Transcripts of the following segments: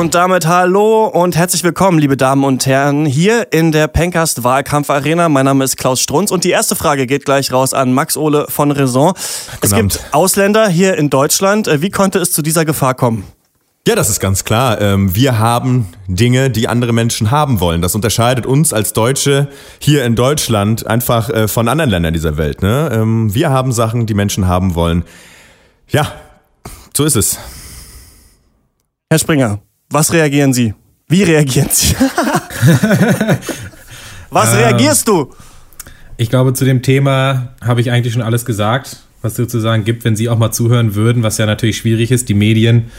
Und damit hallo und herzlich willkommen, liebe Damen und Herren, hier in der Pencast Wahlkampf Arena. Mein Name ist Klaus Strunz und die erste Frage geht gleich raus an Max Ole von Raison. Es gibt Ausländer hier in Deutschland. Äh, wie konnte es zu dieser Gefahr kommen? Ja, das ist ganz klar. Ähm, wir haben Dinge, die andere Menschen haben wollen. Das unterscheidet uns als Deutsche hier in Deutschland einfach äh, von anderen Ländern dieser Welt. Ne? Ähm, wir haben Sachen, die Menschen haben wollen. Ja, so ist es. Herr Springer, was reagieren Sie? Wie reagieren Sie? was ähm, reagierst du? Ich glaube, zu dem Thema habe ich eigentlich schon alles gesagt, was es sozusagen gibt, wenn Sie auch mal zuhören würden, was ja natürlich schwierig ist. Die Medien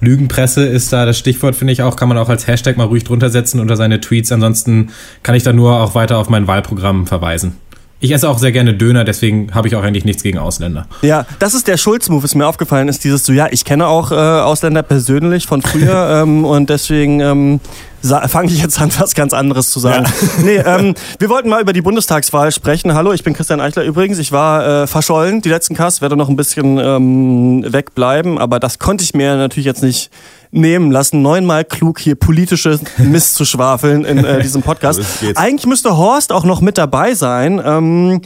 Lügenpresse ist da das Stichwort, finde ich auch. Kann man auch als Hashtag mal ruhig drunter setzen unter seine Tweets. Ansonsten kann ich da nur auch weiter auf mein Wahlprogramm verweisen. Ich esse auch sehr gerne Döner, deswegen habe ich auch eigentlich nichts gegen Ausländer. Ja, das ist der Schulz-Move, ist mir aufgefallen, ist dieses so, ja, ich kenne auch äh, Ausländer persönlich von früher ähm, und deswegen ähm, fange ich jetzt an, was ganz anderes zu sagen. Ja. Nee, ähm, wir wollten mal über die Bundestagswahl sprechen. Hallo, ich bin Christian Eichler übrigens. Ich war äh, verschollen, die letzten Casts, werde noch ein bisschen ähm, wegbleiben, aber das konnte ich mir natürlich jetzt nicht nehmen lassen, neunmal klug hier politische Mist zu schwafeln in äh, diesem Podcast. Eigentlich müsste Horst auch noch mit dabei sein. Ähm,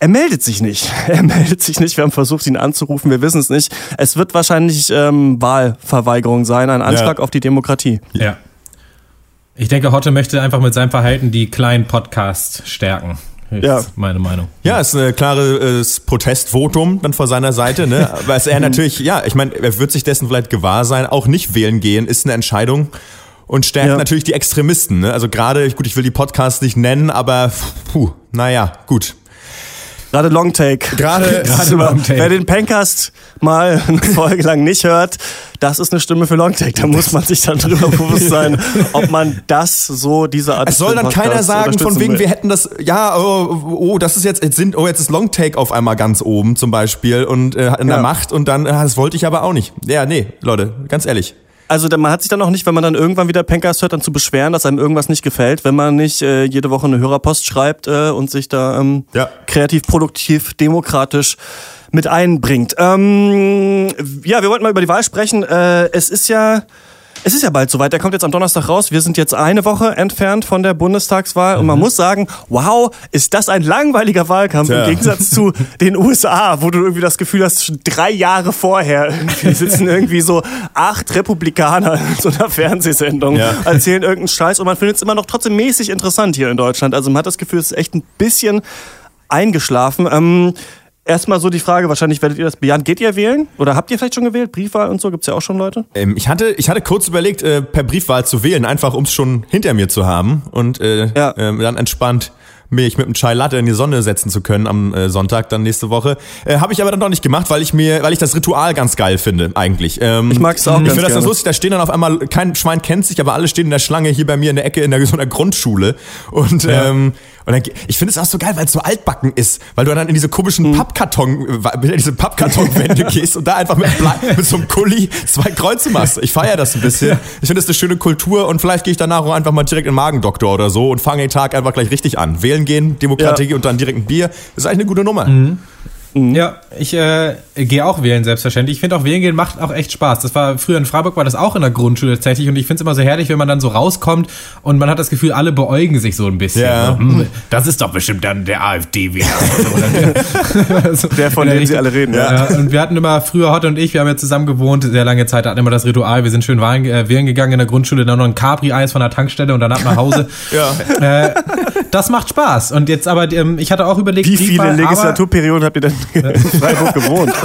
er meldet sich nicht. Er meldet sich nicht. Wir haben versucht, ihn anzurufen. Wir wissen es nicht. Es wird wahrscheinlich ähm, Wahlverweigerung sein, ein Anschlag ja. auf die Demokratie. Ja. Ich denke, Hotte möchte einfach mit seinem Verhalten die kleinen Podcasts stärken. Ist ja. meine Meinung. Ja, ist ein klares Protestvotum dann vor seiner Seite, ne? Was er natürlich, ja, ich meine, er wird sich dessen vielleicht gewahr sein, auch nicht wählen gehen, ist eine Entscheidung und stärkt ja. natürlich die Extremisten, ne? Also gerade, gut, ich will die Podcasts nicht nennen, aber puh, naja, gut. Gerade Longtake. Gerade, gerade Longtake. Wer den Pencast mal eine Folge lang nicht hört, das ist eine Stimme für Longtake. Da muss man sich dann drüber bewusst sein, ob man das so, diese Art Es soll dann keiner sagen, von wegen, will. wir hätten das, ja, oh, oh, das ist jetzt, jetzt sind, oh, jetzt ist Longtake auf einmal ganz oben zum Beispiel und äh, in der Macht und dann, äh, das wollte ich aber auch nicht. Ja, nee, Leute, ganz ehrlich. Also man hat sich dann auch nicht, wenn man dann irgendwann wieder Pencast hört, dann zu beschweren, dass einem irgendwas nicht gefällt, wenn man nicht äh, jede Woche eine Hörerpost schreibt äh, und sich da ähm, ja. kreativ, produktiv, demokratisch mit einbringt. Ähm, ja, wir wollten mal über die Wahl sprechen. Äh, es ist ja es ist ja bald soweit. Der kommt jetzt am Donnerstag raus. Wir sind jetzt eine Woche entfernt von der Bundestagswahl. Mhm. Und man mhm. muss sagen, wow, ist das ein langweiliger Wahlkampf Tja. im Gegensatz zu den USA, wo du irgendwie das Gefühl hast, schon drei Jahre vorher irgendwie sitzen irgendwie so acht Republikaner in so einer Fernsehsendung, ja. erzählen irgendeinen Scheiß und man findet es immer noch trotzdem mäßig interessant hier in Deutschland. Also man hat das Gefühl, es ist echt ein bisschen eingeschlafen. Ähm, Erstmal so die Frage, wahrscheinlich werdet ihr das bejahen. Geht ihr wählen? Oder habt ihr vielleicht schon gewählt? Briefwahl und so? Gibt's ja auch schon Leute? Ähm, ich, hatte, ich hatte kurz überlegt, äh, per Briefwahl zu wählen, einfach um es schon hinter mir zu haben und äh, ja. äh, dann entspannt mich mit einem Chai Latte in die Sonne setzen zu können am äh, Sonntag dann nächste Woche. Äh, Habe ich aber dann noch nicht gemacht, weil ich mir, weil ich das Ritual ganz geil finde eigentlich. Ähm, ich mag's auch. Ich finde das ganz lustig. Da stehen dann auf einmal kein Schwein kennt sich, aber alle stehen in der Schlange hier bei mir in der Ecke in der so einer Grundschule und ja. ähm, und dann, ich finde es auch so geil, weil es so altbacken ist, weil du dann in diese komischen mhm. Pappkarton, äh, diese Pappkartonwände gehst und da einfach mit, mit so einem Kuli zwei Kreuze machst. Ich feiere das ein bisschen. Ich finde das eine schöne Kultur und vielleicht gehe ich danach auch einfach mal direkt in den Magendoktor oder so und fange den Tag einfach gleich richtig an. Wählen gehen, Demokratie ja. und dann direkt ein Bier. Das ist eigentlich eine gute Nummer. Mhm. Mhm. Ja, ich äh, gehe auch wählen, selbstverständlich. Ich finde auch wählen gehen macht auch echt Spaß. Das war früher in Freiburg war das auch in der Grundschule tatsächlich und ich finde es immer so herrlich, wenn man dann so rauskommt und man hat das Gefühl, alle beäugen sich so ein bisschen. Ja. So, hm, das ist doch bestimmt dann der AfD-Wähler. also, der, von dem sie alle reden, ja. ja. Und wir hatten immer früher Hotte und ich, wir haben ja zusammen gewohnt, sehr lange Zeit, hatten immer das Ritual, wir sind schön wählen, äh, wählen gegangen in der Grundschule, dann noch ein Capri-Eis von der Tankstelle und dann ab nach Hause. ja. Äh, das macht Spaß. Und jetzt aber, ähm, ich hatte auch überlegt, wie viele Legislaturperioden habt ihr denn Freiburg gewohnt.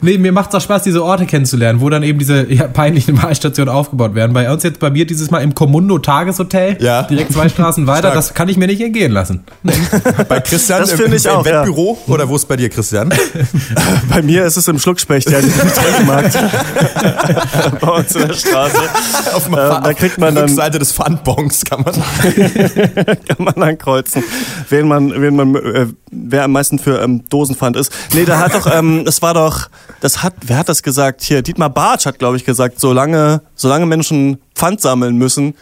nee, mir macht es auch Spaß, diese Orte kennenzulernen, wo dann eben diese ja, peinlichen Wahlstationen aufgebaut werden. Bei uns jetzt bei mir dieses Mal im Commundo Tageshotel, ja. direkt zwei Straßen weiter, Stark. das kann ich mir nicht entgehen lassen. bei Christian das im, ich im, auch, Wettbüro ja. oder wo ist bei dir, Christian? bei mir ist es im Schluckspecht, ja, im Getränkemarkt. bei uns in der Straße. Auf, äh, da kriegt man dann Seite des Pfandbons kann man kann man dann kreuzen, wen man wen man äh, wer am meisten für ähm, Dosenpfand ist. Nee, da hat doch, ähm, es war doch, das hat, wer hat das gesagt? Hier, Dietmar Bartsch hat, glaube ich, gesagt, solange, solange Menschen Pfand sammeln müssen,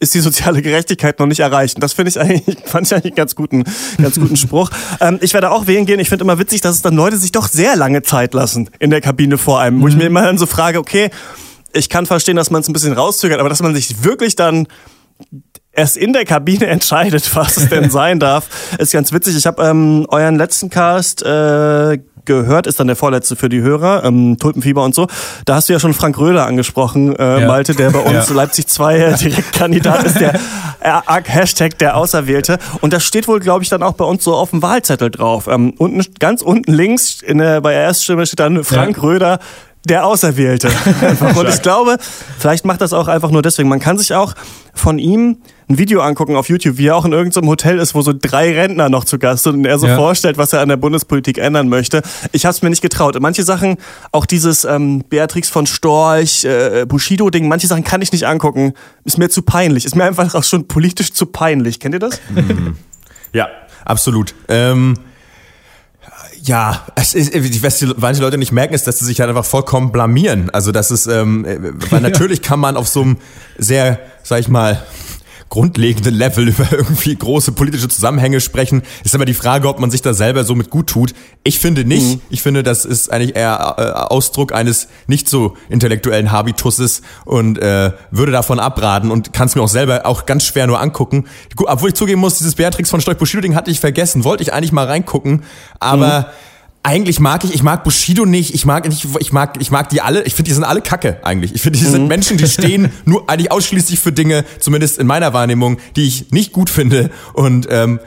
ist die soziale Gerechtigkeit noch nicht erreicht. Und das finde ich eigentlich, fand ich eigentlich einen ganz guten, ganz guten Spruch. Ähm, ich werde auch wählen gehen. Ich finde immer witzig, dass es dann Leute sich doch sehr lange Zeit lassen in der Kabine vor einem, wo ich mir mhm. immer dann so frage, okay, ich kann verstehen, dass man es ein bisschen rauszögert, aber dass man sich wirklich dann erst in der Kabine entscheidet, was es denn sein darf, ist ganz witzig. Ich habe ähm, euren letzten Cast äh, gehört, ist dann der vorletzte für die Hörer, ähm, Tulpenfieber und so. Da hast du ja schon Frank Röder angesprochen, äh, ja. Malte, der bei uns ja. Leipzig 2 äh, Direktkandidat ist, der äh, Hashtag der Auserwählte. Und das steht wohl, glaube ich, dann auch bei uns so auf dem Wahlzettel drauf. Ähm, unten, ganz unten links in der, bei der Erststimme steht dann Frank ja. Röder der Auserwählte. und ich glaube, vielleicht macht das auch einfach nur deswegen. Man kann sich auch von ihm ein Video angucken auf YouTube, wie er auch in irgendeinem Hotel ist, wo so drei Rentner noch zu Gast sind und er so ja. vorstellt, was er an der Bundespolitik ändern möchte. Ich habe es mir nicht getraut. Manche Sachen, auch dieses ähm, Beatrix von Storch, äh, Bushido-Ding, manche Sachen kann ich nicht angucken. Ist mir zu peinlich. Ist mir einfach auch schon politisch zu peinlich. Kennt ihr das? Mhm. Ja, absolut. Ähm ja, es ist, was die, manche Leute nicht merken, ist, dass sie sich halt einfach vollkommen blamieren. Also das ist, ähm, weil natürlich kann man auf so einem sehr, sag ich mal, grundlegenden Level über irgendwie große politische Zusammenhänge sprechen. Ist aber die Frage, ob man sich da selber so mit gut tut. Ich finde nicht. Mhm. Ich finde, das ist eigentlich eher äh, Ausdruck eines nicht so intellektuellen Habituses und äh, würde davon abraten und kann es mir auch selber auch ganz schwer nur angucken. Obwohl ich zugeben muss, dieses Beatrix von Stoich Bushido Ding hatte ich vergessen. Wollte ich eigentlich mal reingucken, aber mhm eigentlich mag ich, ich mag Bushido nicht, ich mag nicht, ich mag, ich mag die alle, ich finde, die sind alle Kacke eigentlich. Ich finde, die sind mhm. Menschen, die stehen nur eigentlich ausschließlich für Dinge, zumindest in meiner Wahrnehmung, die ich nicht gut finde und ähm,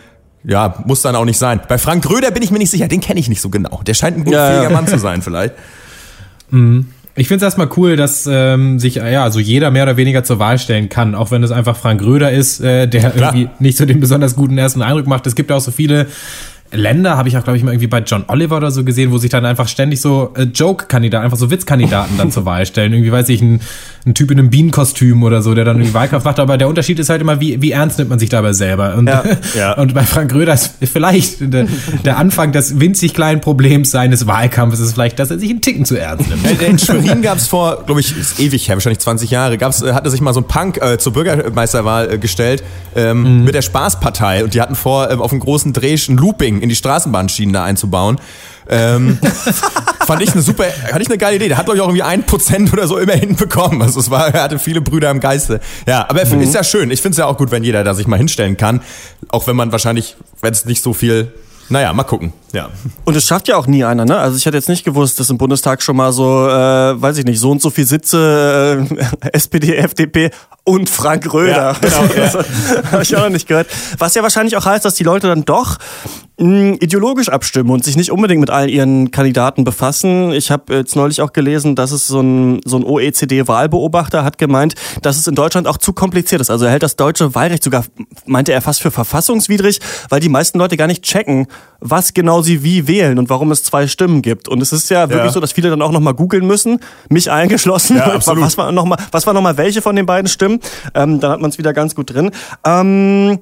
ja, muss dann auch nicht sein. Bei Frank Röder bin ich mir nicht sicher, den kenne ich nicht so genau. Der scheint ein gut ja, fähiger Mann zu sein, vielleicht. Mhm. Ich finde es erstmal cool, dass ähm, sich ja also jeder mehr oder weniger zur Wahl stellen kann, auch wenn es einfach Frank Röder ist, äh, der Klar. irgendwie nicht so den besonders guten ersten Eindruck macht. Es gibt auch so viele Länder habe ich auch, glaube ich, mal irgendwie bei John Oliver oder so gesehen, wo sich dann einfach ständig so äh, Joke-Kandidaten, einfach so Witzkandidaten dann zur Wahl stellen. Irgendwie weiß ich, ein, ein Typ in einem Bienenkostüm oder so, der dann irgendwie Wahlkampf macht. Aber der Unterschied ist halt immer, wie, wie ernst nimmt man sich dabei selber. Und, ja, ja. und bei Frank Röder ist vielleicht der, der Anfang des winzig kleinen Problems seines Wahlkampfes ist vielleicht, dass er sich einen Ticken zu ernst nimmt. In Schwerin gab es vor, glaube ich, ist ewig her, wahrscheinlich 20 Jahre, gab's, äh, hatte sich mal so ein Punk äh, zur Bürgermeisterwahl äh, gestellt ähm, mhm. mit der Spaßpartei. Und die hatten vor, äh, auf einem großen Dreh ein Looping in die Straßenbahnschienen da einzubauen. Ähm, fand ich eine super, hatte ich eine geile Idee. Der hat, glaube ich, auch irgendwie ein Prozent oder so immerhin bekommen. Also es war, er hatte viele Brüder im Geiste. Ja, aber mhm. ist ja schön. Ich finde es ja auch gut, wenn jeder da sich mal hinstellen kann. Auch wenn man wahrscheinlich, wenn es nicht so viel naja, mal gucken. Ja. Und es schafft ja auch nie einer, ne? Also ich hätte jetzt nicht gewusst, dass im Bundestag schon mal so, äh, weiß ich nicht, so und so viel Sitze äh, SPD, FDP und Frank Röder. Ja, genau, ja. habe ich auch noch nicht gehört. Was ja wahrscheinlich auch heißt, dass die Leute dann doch mh, ideologisch abstimmen und sich nicht unbedingt mit all ihren Kandidaten befassen. Ich habe jetzt neulich auch gelesen, dass es so ein, so ein OECD-Wahlbeobachter hat gemeint, dass es in Deutschland auch zu kompliziert ist. Also er hält das deutsche Wahlrecht sogar, meinte er fast für verfassungswidrig, weil die meisten Leute gar nicht checken, was genau sie wie wählen und warum es zwei Stimmen gibt. Und es ist ja wirklich ja. so, dass viele dann auch nochmal googeln müssen, mich eingeschlossen. Ja, was war nochmal was war noch mal welche von den beiden Stimmen? Ähm, dann hat man es wieder ganz gut drin. Ähm,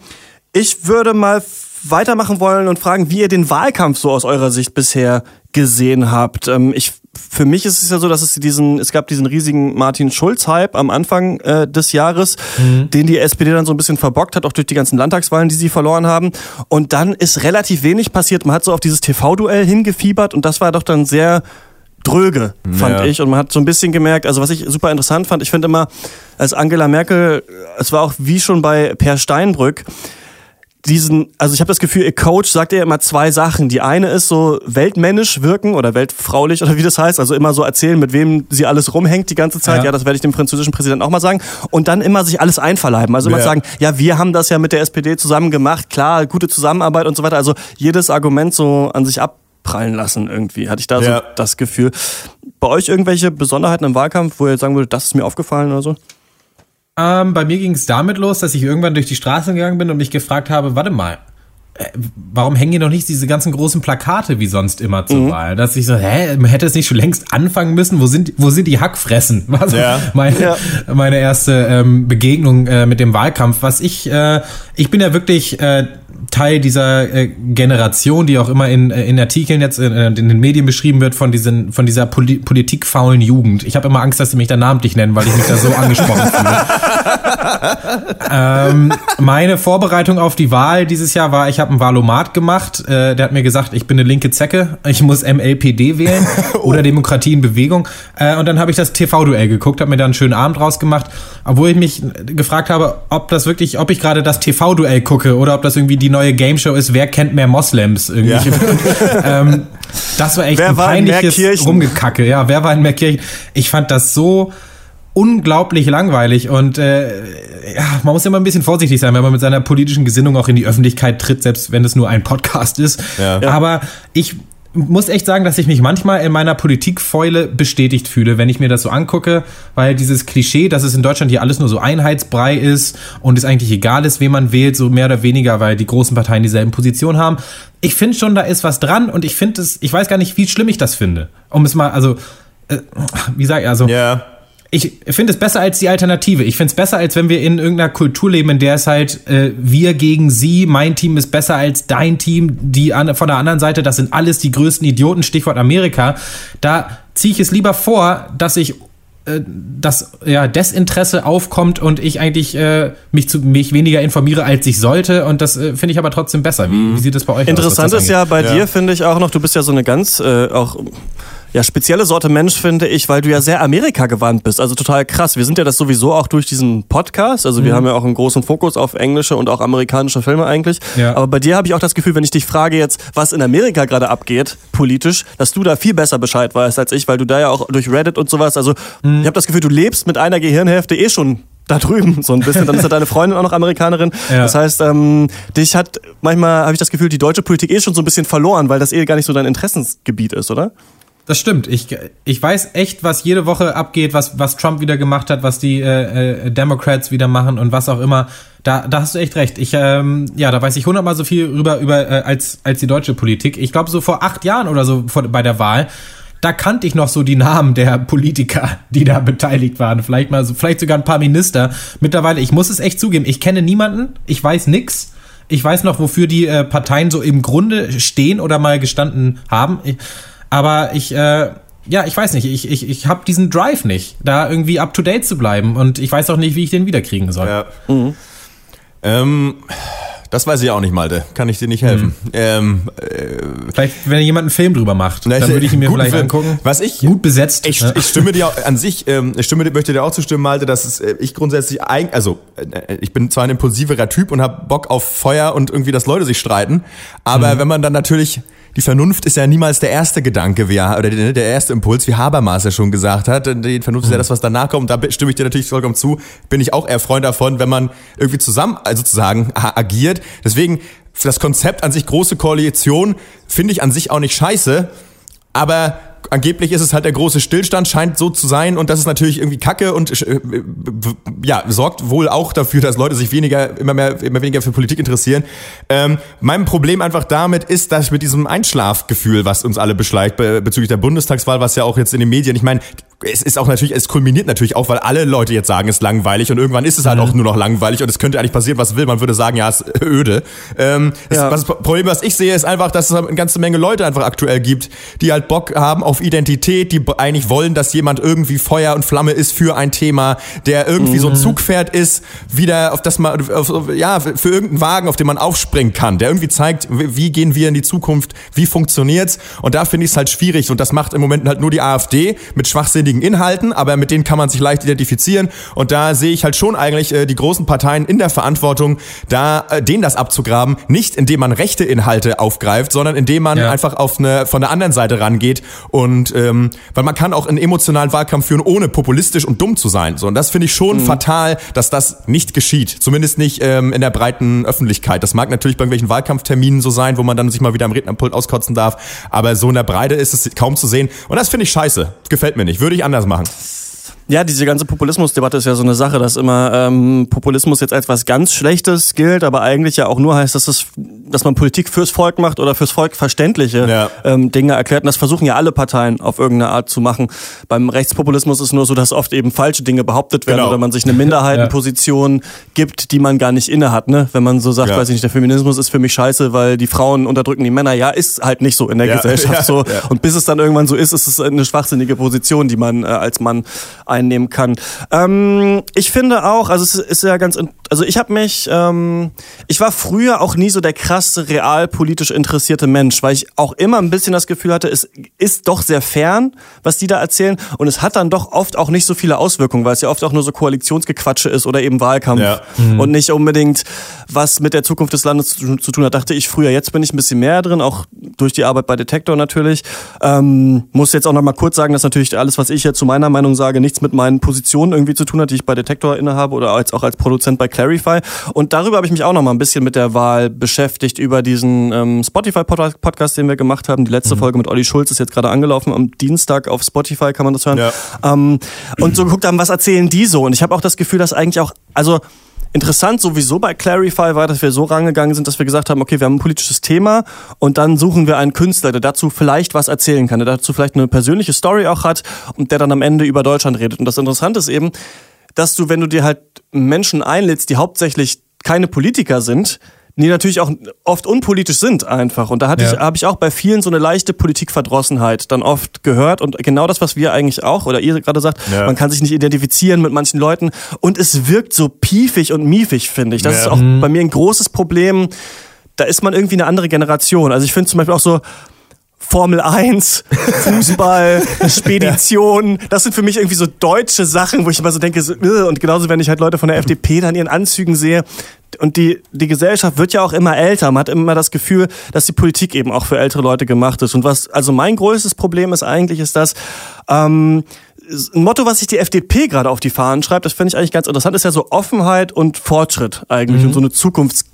ich würde mal weitermachen wollen und fragen, wie ihr den Wahlkampf so aus eurer Sicht bisher gesehen habt. Ähm, ich, für mich ist es ja so, dass es diesen, es gab diesen riesigen Martin Schulz-Hype am Anfang äh, des Jahres, mhm. den die SPD dann so ein bisschen verbockt hat, auch durch die ganzen Landtagswahlen, die sie verloren haben. Und dann ist relativ wenig passiert. Man hat so auf dieses TV-Duell hingefiebert und das war doch dann sehr dröge, fand ja. ich. Und man hat so ein bisschen gemerkt, also was ich super interessant fand, ich finde immer, als Angela Merkel, es war auch wie schon bei Per Steinbrück, diesen, also ich habe das Gefühl, ihr Coach sagt ja immer zwei Sachen. Die eine ist so weltmännisch wirken oder weltfraulich oder wie das heißt, also immer so erzählen, mit wem sie alles rumhängt die ganze Zeit. Ja, ja das werde ich dem französischen Präsidenten auch mal sagen. Und dann immer sich alles einverleiben. Also immer ja. sagen, ja, wir haben das ja mit der SPD zusammen gemacht, klar, gute Zusammenarbeit und so weiter. Also jedes Argument so an sich abprallen lassen irgendwie, hatte ich da ja. so das Gefühl. Bei euch irgendwelche Besonderheiten im Wahlkampf, wo ihr sagen würdet, das ist mir aufgefallen oder so? Ähm, bei mir ging es damit los, dass ich irgendwann durch die Straße gegangen bin und mich gefragt habe, warte mal, äh, warum hängen hier noch nicht diese ganzen großen Plakate wie sonst immer zur mhm. Wahl? Dass ich so, hä, man hätte es nicht schon längst anfangen müssen? Wo sind, wo sind die Hackfressen? War so ja. meine, ja. meine erste ähm, Begegnung äh, mit dem Wahlkampf. Was ich, äh, ich bin ja wirklich äh, Teil dieser äh, Generation, die auch immer in, äh, in Artikeln jetzt in, äh, in, den Medien beschrieben wird, von, diesen, von dieser Poli politikfaulen Jugend. Ich habe immer Angst, dass sie mich da namentlich nennen, weil ich mich da so angesprochen fühle. ähm, meine Vorbereitung auf die Wahl dieses Jahr war, ich habe einen Wahlomat gemacht. Äh, der hat mir gesagt, ich bin eine linke Zecke, ich muss MLPD wählen oder Demokratie in Bewegung. Äh, und dann habe ich das TV-Duell geguckt, habe mir da einen schönen Abend rausgemacht, obwohl ich mich gefragt habe, ob das wirklich, ob ich gerade das TV-Duell gucke oder ob das irgendwie die neue Game-Show ist, wer kennt mehr Moslems irgendwie. Ja. ähm, das war echt wer ein peinliches Rumgekacke. Ja, wer war in mehr Kirchen? Ich fand das so unglaublich langweilig und äh, ja, man muss immer ein bisschen vorsichtig sein, wenn man mit seiner politischen Gesinnung auch in die Öffentlichkeit tritt, selbst wenn es nur ein Podcast ist. Ja. Aber ich muss echt sagen, dass ich mich manchmal in meiner Politikfäule bestätigt fühle, wenn ich mir das so angucke, weil dieses Klischee, dass es in Deutschland hier alles nur so Einheitsbrei ist und es eigentlich egal ist, wen man wählt, so mehr oder weniger, weil die großen Parteien dieselben Positionen haben. Ich finde schon, da ist was dran und ich finde es, ich weiß gar nicht, wie schlimm ich das finde. Um es mal, also, äh, wie sag ich, also. Ja ich finde es besser als die Alternative. Ich finde es besser, als wenn wir in irgendeiner Kultur leben, in der es halt äh, wir gegen sie, mein Team ist besser als dein Team, die an, von der anderen Seite, das sind alles die größten Idioten, Stichwort Amerika. Da ziehe ich es lieber vor, dass ich äh, dass ja Desinteresse aufkommt und ich eigentlich äh, mich zu mich weniger informiere als ich sollte und das äh, finde ich aber trotzdem besser. Wie, wie, sieht das bei euch Interessant aus? Interessant ist ja bei ja. dir finde ich auch noch, du bist ja so eine ganz äh, auch ja, spezielle Sorte Mensch finde ich, weil du ja sehr Amerika gewandt bist. Also total krass. Wir sind ja das sowieso auch durch diesen Podcast. Also wir mhm. haben ja auch einen großen Fokus auf englische und auch amerikanische Filme eigentlich. Ja. Aber bei dir habe ich auch das Gefühl, wenn ich dich frage jetzt, was in Amerika gerade abgeht, politisch, dass du da viel besser Bescheid weißt als ich, weil du da ja auch durch Reddit und sowas, also mhm. ich habe das Gefühl, du lebst mit einer Gehirnhälfte eh schon da drüben so ein bisschen. Dann ist ja deine Freundin auch noch Amerikanerin. Ja. Das heißt, ähm, dich hat manchmal habe ich das Gefühl, die deutsche Politik eh schon so ein bisschen verloren, weil das eh gar nicht so dein Interessensgebiet ist, oder? Das stimmt. Ich, ich weiß echt, was jede Woche abgeht, was, was Trump wieder gemacht hat, was die äh, äh, Democrats wieder machen und was auch immer. Da, da hast du echt recht. Ich, ähm, ja, da weiß ich hundertmal so viel rüber über äh, als, als die deutsche Politik. Ich glaube, so vor acht Jahren oder so vor, bei der Wahl, da kannte ich noch so die Namen der Politiker, die da beteiligt waren. Vielleicht mal so, vielleicht sogar ein paar Minister. Mittlerweile, ich muss es echt zugeben, ich kenne niemanden, ich weiß nix. Ich weiß noch, wofür die äh, Parteien so im Grunde stehen oder mal gestanden haben. Ich, aber ich, äh, ja, ich weiß nicht, ich, ich, ich habe diesen Drive nicht, da irgendwie up to date zu bleiben und ich weiß auch nicht, wie ich den wiederkriegen soll. Ja. Mhm. Ähm, das weiß ich auch nicht, Malte. Kann ich dir nicht helfen. Mhm. Ähm, äh, vielleicht, wenn jemand einen Film drüber macht, dann würde ich ihn mir vielleicht Film. angucken. Was ich gut besetzt. Ich, ich stimme dir auch, an sich, ähm, ich stimme, möchte dir auch zustimmen, Malte, dass es, äh, ich grundsätzlich eigentlich, also äh, ich bin zwar ein impulsiverer Typ und habe Bock auf Feuer und irgendwie, dass Leute sich streiten, aber mhm. wenn man dann natürlich die Vernunft ist ja niemals der erste Gedanke, wie, oder der erste Impuls, wie Habermas ja schon gesagt hat. Die Vernunft ist ja mhm. das, was danach kommt. Da stimme ich dir natürlich vollkommen zu. Bin ich auch eher Freund davon, wenn man irgendwie zusammen, also sozusagen agiert. Deswegen, das Konzept an sich große Koalition finde ich an sich auch nicht scheiße. Aber angeblich ist es halt der große Stillstand, scheint so zu sein und das ist natürlich irgendwie Kacke und äh, ja, sorgt wohl auch dafür, dass Leute sich weniger, immer mehr, immer weniger für Politik interessieren. Ähm, mein Problem einfach damit ist, dass mit diesem Einschlafgefühl, was uns alle beschleicht bezüglich der Bundestagswahl, was ja auch jetzt in den Medien, ich meine, es ist auch natürlich, es kulminiert natürlich auch, weil alle Leute jetzt sagen, es ist langweilig und irgendwann ist es halt mhm. auch nur noch langweilig und es könnte eigentlich passieren, was will. Man würde sagen, ja, es ist öde. Ähm, ja. Das, das, Problem, was ich sehe, ist einfach, dass es eine ganze Menge Leute einfach aktuell gibt, die halt Bock haben auf Identität, die eigentlich wollen, dass jemand irgendwie Feuer und Flamme ist für ein Thema, der irgendwie mhm. so ein mhm. Zugpferd ist, wieder auf das man, auf, ja, für irgendeinen Wagen, auf den man aufspringen kann, der irgendwie zeigt, wie gehen wir in die Zukunft, wie funktioniert's und da finde ich es halt schwierig und das macht im Moment halt nur die AfD mit schwachsinnigen Inhalten, aber mit denen kann man sich leicht identifizieren. Und da sehe ich halt schon eigentlich äh, die großen Parteien in der Verantwortung, da äh, denen das abzugraben, nicht indem man rechte Inhalte aufgreift, sondern indem man ja. einfach auf eine von der anderen Seite rangeht und ähm, weil man kann auch einen emotionalen Wahlkampf führen, ohne populistisch und dumm zu sein. So und das finde ich schon mhm. fatal, dass das nicht geschieht, zumindest nicht ähm, in der breiten Öffentlichkeit. Das mag natürlich bei irgendwelchen Wahlkampfterminen so sein, wo man dann sich mal wieder am Rednerpult auskotzen darf, aber so in der Breite ist es kaum zu sehen und das finde ich scheiße. Gefällt mir nicht. Würde ich anders machen. Ja, diese ganze Populismusdebatte ist ja so eine Sache, dass immer ähm, Populismus jetzt als was ganz Schlechtes gilt, aber eigentlich ja auch nur heißt, dass es dass man Politik fürs Volk macht oder fürs Volk verständliche ja. ähm, Dinge erklärt. Und das versuchen ja alle Parteien auf irgendeine Art zu machen. Beim Rechtspopulismus ist nur so, dass oft eben falsche Dinge behauptet werden genau. oder man sich eine Minderheitenposition ja. gibt, die man gar nicht inne hat. Ne? Wenn man so sagt, ja. weiß ich nicht, der Feminismus ist für mich scheiße, weil die Frauen unterdrücken die Männer. Ja, ist halt nicht so in der Gesellschaft so. Und bis es dann irgendwann so ist, ist es eine schwachsinnige Position, die man äh, als Mann einnehmen kann. Ähm, ich finde auch, also es ist ja ganz, also ich habe mich, ähm, ich war früher auch nie so der krasse realpolitisch interessierte Mensch, weil ich auch immer ein bisschen das Gefühl hatte, es ist doch sehr fern, was die da erzählen und es hat dann doch oft auch nicht so viele Auswirkungen, weil es ja oft auch nur so Koalitionsgequatsche ist oder eben Wahlkampf ja. mhm. und nicht unbedingt was mit der Zukunft des Landes zu, zu, tun hat. Dachte ich früher, jetzt bin ich ein bisschen mehr drin, auch durch die Arbeit bei Detektor natürlich. Ähm, muss jetzt auch noch mal kurz sagen, dass natürlich alles, was ich jetzt zu meiner Meinung sage, nichts mit meinen Positionen irgendwie zu tun hat, die ich bei Detektor innehabe oder als, auch als Produzent bei Clarify. Und darüber habe ich mich auch noch mal ein bisschen mit der Wahl beschäftigt über diesen ähm, Spotify-Podcast, den wir gemacht haben. Die letzte mhm. Folge mit Olli Schulz ist jetzt gerade angelaufen. Am Dienstag auf Spotify kann man das hören. Ja. Ähm, und so geguckt haben, was erzählen die so? Und ich habe auch das Gefühl, dass eigentlich auch, also Interessant sowieso bei Clarify war, dass wir so rangegangen sind, dass wir gesagt haben, okay, wir haben ein politisches Thema und dann suchen wir einen Künstler, der dazu vielleicht was erzählen kann, der dazu vielleicht eine persönliche Story auch hat und der dann am Ende über Deutschland redet. Und das Interessante ist eben, dass du, wenn du dir halt Menschen einlädst, die hauptsächlich keine Politiker sind, die natürlich auch oft unpolitisch sind einfach. Und da hatte ja. ich, habe ich auch bei vielen so eine leichte Politikverdrossenheit dann oft gehört. Und genau das, was wir eigentlich auch, oder ihr gerade sagt, ja. man kann sich nicht identifizieren mit manchen Leuten. Und es wirkt so piefig und miefig, finde ich. Das ja. ist auch mhm. bei mir ein großes Problem. Da ist man irgendwie eine andere Generation. Also ich finde zum Beispiel auch so, Formel 1, Fußball, Spedition, das sind für mich irgendwie so deutsche Sachen, wo ich immer so denke, so, und genauso wenn ich halt Leute von der FDP dann ihren Anzügen sehe, und die, die Gesellschaft wird ja auch immer älter. Man hat immer das Gefühl, dass die Politik eben auch für ältere Leute gemacht ist. Und was, also mein größtes Problem ist eigentlich, ist das, ähm, ein Motto, was sich die FDP gerade auf die Fahnen schreibt, das finde ich eigentlich ganz interessant, ist ja so Offenheit und Fortschritt eigentlich mhm. und so eine Zukunfts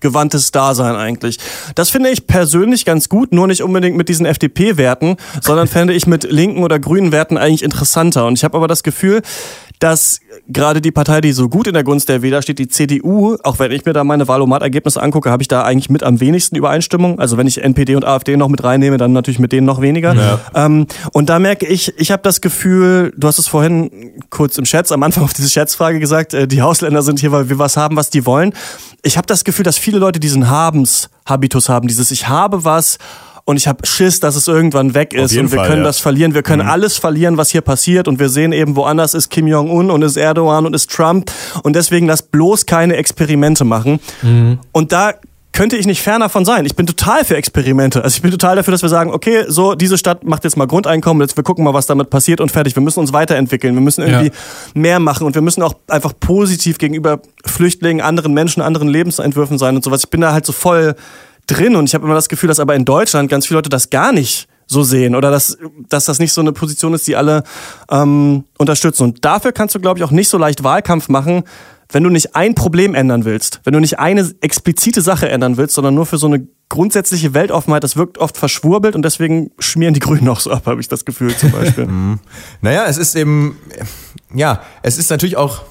gewandtes Dasein eigentlich. Das finde ich persönlich ganz gut, nur nicht unbedingt mit diesen FDP-Werten, sondern fände ich mit linken oder grünen Werten eigentlich interessanter. Und ich habe aber das Gefühl, dass gerade die Partei, die so gut in der Gunst der Wähler steht, die CDU, auch wenn ich mir da meine Wahlomat-Ergebnisse angucke, habe ich da eigentlich mit am wenigsten Übereinstimmung. Also wenn ich NPD und AfD noch mit reinnehme, dann natürlich mit denen noch weniger. Ja. Ähm, und da merke ich, ich habe das Gefühl, du hast es vorhin kurz im Chat, am Anfang auf diese Schätzfrage gesagt, äh, die Ausländer sind hier, weil wir was haben, was die wollen. Ich habe das Gefühl, dass viele Leute diesen Habens-Habitus haben, dieses Ich habe was und ich habe Schiss, dass es irgendwann weg ist und wir Fall, können ja. das verlieren. Wir können mhm. alles verlieren, was hier passiert und wir sehen eben, woanders ist Kim Jong-un und ist Erdogan und ist Trump und deswegen lass bloß keine Experimente machen. Mhm. Und da könnte ich nicht ferner von sein. Ich bin total für Experimente. Also ich bin total dafür, dass wir sagen, okay, so diese Stadt macht jetzt mal Grundeinkommen, jetzt wir gucken mal, was damit passiert und fertig. Wir müssen uns weiterentwickeln. Wir müssen irgendwie ja. mehr machen und wir müssen auch einfach positiv gegenüber Flüchtlingen, anderen Menschen, anderen Lebensentwürfen sein und sowas. Ich bin da halt so voll drin und ich habe immer das Gefühl, dass aber in Deutschland ganz viele Leute das gar nicht so sehen oder dass, dass das nicht so eine Position ist, die alle ähm, unterstützen. Und dafür kannst du, glaube ich, auch nicht so leicht Wahlkampf machen, wenn du nicht ein Problem ändern willst, wenn du nicht eine explizite Sache ändern willst, sondern nur für so eine grundsätzliche Weltoffenheit, das wirkt oft verschwurbelt und deswegen schmieren die Grünen auch so ab, habe ich das Gefühl zum Beispiel. Mhm. naja, es ist eben, ja, es ist natürlich auch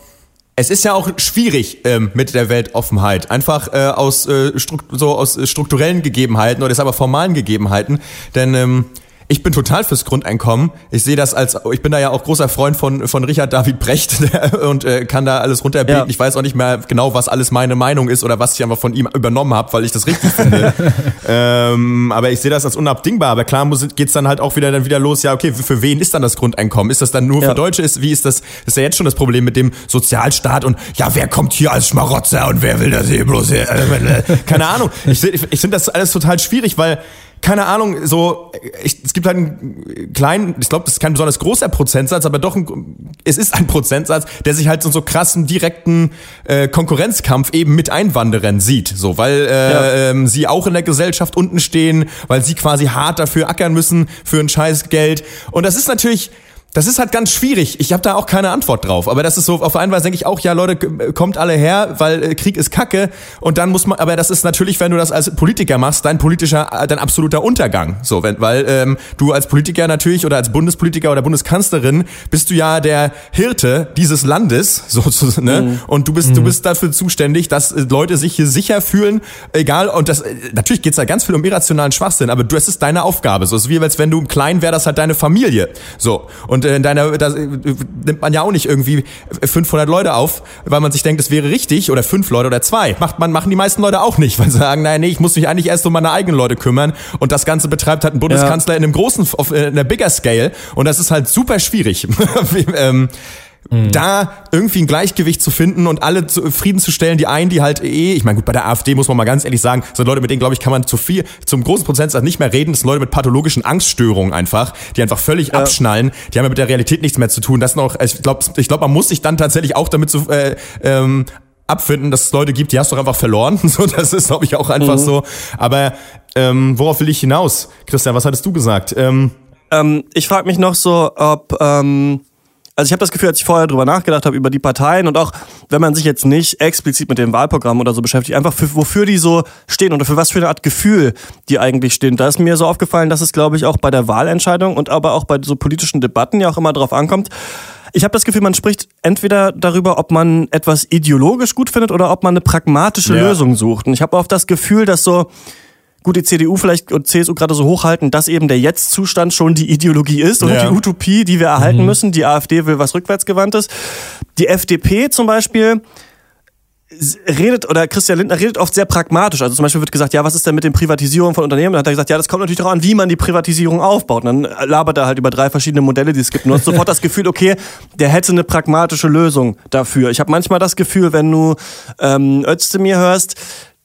es ist ja auch schwierig ähm, mit der Weltoffenheit, einfach äh, aus, äh, so aus strukturellen Gegebenheiten oder deshalb formalen Gegebenheiten, denn ähm, ich bin total fürs Grundeinkommen. Ich sehe das als, ich bin da ja auch großer Freund von, von Richard David Brecht und äh, kann da alles runterbeten. Ja. Ich weiß auch nicht mehr genau, was alles meine Meinung ist oder was ich einfach von ihm übernommen habe, weil ich das richtig finde. ähm, aber ich sehe das als unabdingbar. Aber klar muss, geht's dann halt auch wieder dann wieder los. Ja, okay, für, wen ist dann das Grundeinkommen? Ist das dann nur ja. für Deutsche? Ist, wie ist das? Das ist ja jetzt schon das Problem mit dem Sozialstaat und ja, wer kommt hier als Schmarotzer und wer will das hier bloß? Hier? Keine Ahnung. Ich, ich finde das alles total schwierig, weil keine Ahnung, so, ich, es gibt halt einen kleinen, ich glaube, das ist kein besonders großer Prozentsatz, aber doch, ein, es ist ein Prozentsatz, der sich halt so, so krassen direkten äh, Konkurrenzkampf eben mit Einwanderern sieht, so, weil äh, ja. ähm, sie auch in der Gesellschaft unten stehen, weil sie quasi hart dafür ackern müssen für ein scheiß Geld. Und das ist natürlich, das ist halt ganz schwierig. Ich habe da auch keine Antwort drauf. Aber das ist so, auf der einen denke ich auch, ja Leute, kommt alle her, weil äh, Krieg ist Kacke. Und dann muss man, aber das ist natürlich, wenn du das als Politiker machst, dein politischer, äh, dein absoluter Untergang. So, wenn, weil ähm, du als Politiker natürlich oder als Bundespolitiker oder Bundeskanzlerin bist du ja der Hirte dieses Landes, sozusagen. Ne? Mhm. Und du bist, mhm. du bist dafür zuständig, dass äh, Leute sich hier sicher fühlen, egal. Und das natürlich geht's da ganz viel um irrationalen Schwachsinn, aber du, es ist deine Aufgabe. So es ist wie als wenn du klein wäre, das halt deine Familie. So und in deiner, da nimmt man ja auch nicht irgendwie 500 Leute auf, weil man sich denkt, es wäre richtig oder fünf Leute oder zwei. Macht man, machen die meisten Leute auch nicht, weil sie sagen, nein, nee, ich muss mich eigentlich erst um meine eigenen Leute kümmern und das Ganze betreibt halt ein Bundeskanzler ja. in einem großen, auf, in einer bigger Scale und das ist halt super schwierig. ähm, mhm. da irgendwie ein Gleichgewicht zu finden und alle zufriedenzustellen, die einen, die halt eh, ich meine, gut, bei der AfD muss man mal ganz ehrlich sagen, sind Leute, mit denen, glaube ich, kann man zu viel, zum großen Prozentsatz nicht mehr reden, das sind Leute mit pathologischen Angststörungen einfach, die einfach völlig ja. abschnallen, die haben ja mit der Realität nichts mehr zu tun. Das noch, ich glaube, ich glaub, man muss sich dann tatsächlich auch damit zu, äh, ähm, abfinden, dass es Leute gibt, die hast du einfach verloren. So, das ist, glaube ich, auch einfach mhm. so. Aber ähm, worauf will ich hinaus? Christian, was hattest du gesagt? Ähm, ähm, ich frage mich noch so, ob ähm, also ich habe das Gefühl, als ich vorher drüber nachgedacht habe, über die Parteien und auch, wenn man sich jetzt nicht explizit mit dem Wahlprogramm oder so beschäftigt, einfach für, wofür die so stehen oder für was für eine Art Gefühl die eigentlich stehen. Da ist mir so aufgefallen, dass es, glaube ich, auch bei der Wahlentscheidung und aber auch bei so politischen Debatten ja auch immer drauf ankommt. Ich habe das Gefühl, man spricht entweder darüber, ob man etwas ideologisch gut findet oder ob man eine pragmatische ja. Lösung sucht. Und ich habe auch das Gefühl, dass so gut die CDU vielleicht und CSU gerade so hochhalten, dass eben der Jetzt-Zustand schon die Ideologie ist und ja. die Utopie, die wir erhalten mhm. müssen. Die AfD will was rückwärtsgewandtes. Die FDP zum Beispiel redet oder Christian Lindner redet oft sehr pragmatisch. Also zum Beispiel wird gesagt, ja, was ist denn mit den Privatisierungen von Unternehmen? Dann hat er gesagt, ja, das kommt natürlich darauf an, wie man die Privatisierung aufbaut. Und dann labert er halt über drei verschiedene Modelle, die es gibt. Und du hast sofort das Gefühl, okay, der hätte eine pragmatische Lösung dafür. Ich habe manchmal das Gefühl, wenn du ähm, Özdemir hörst,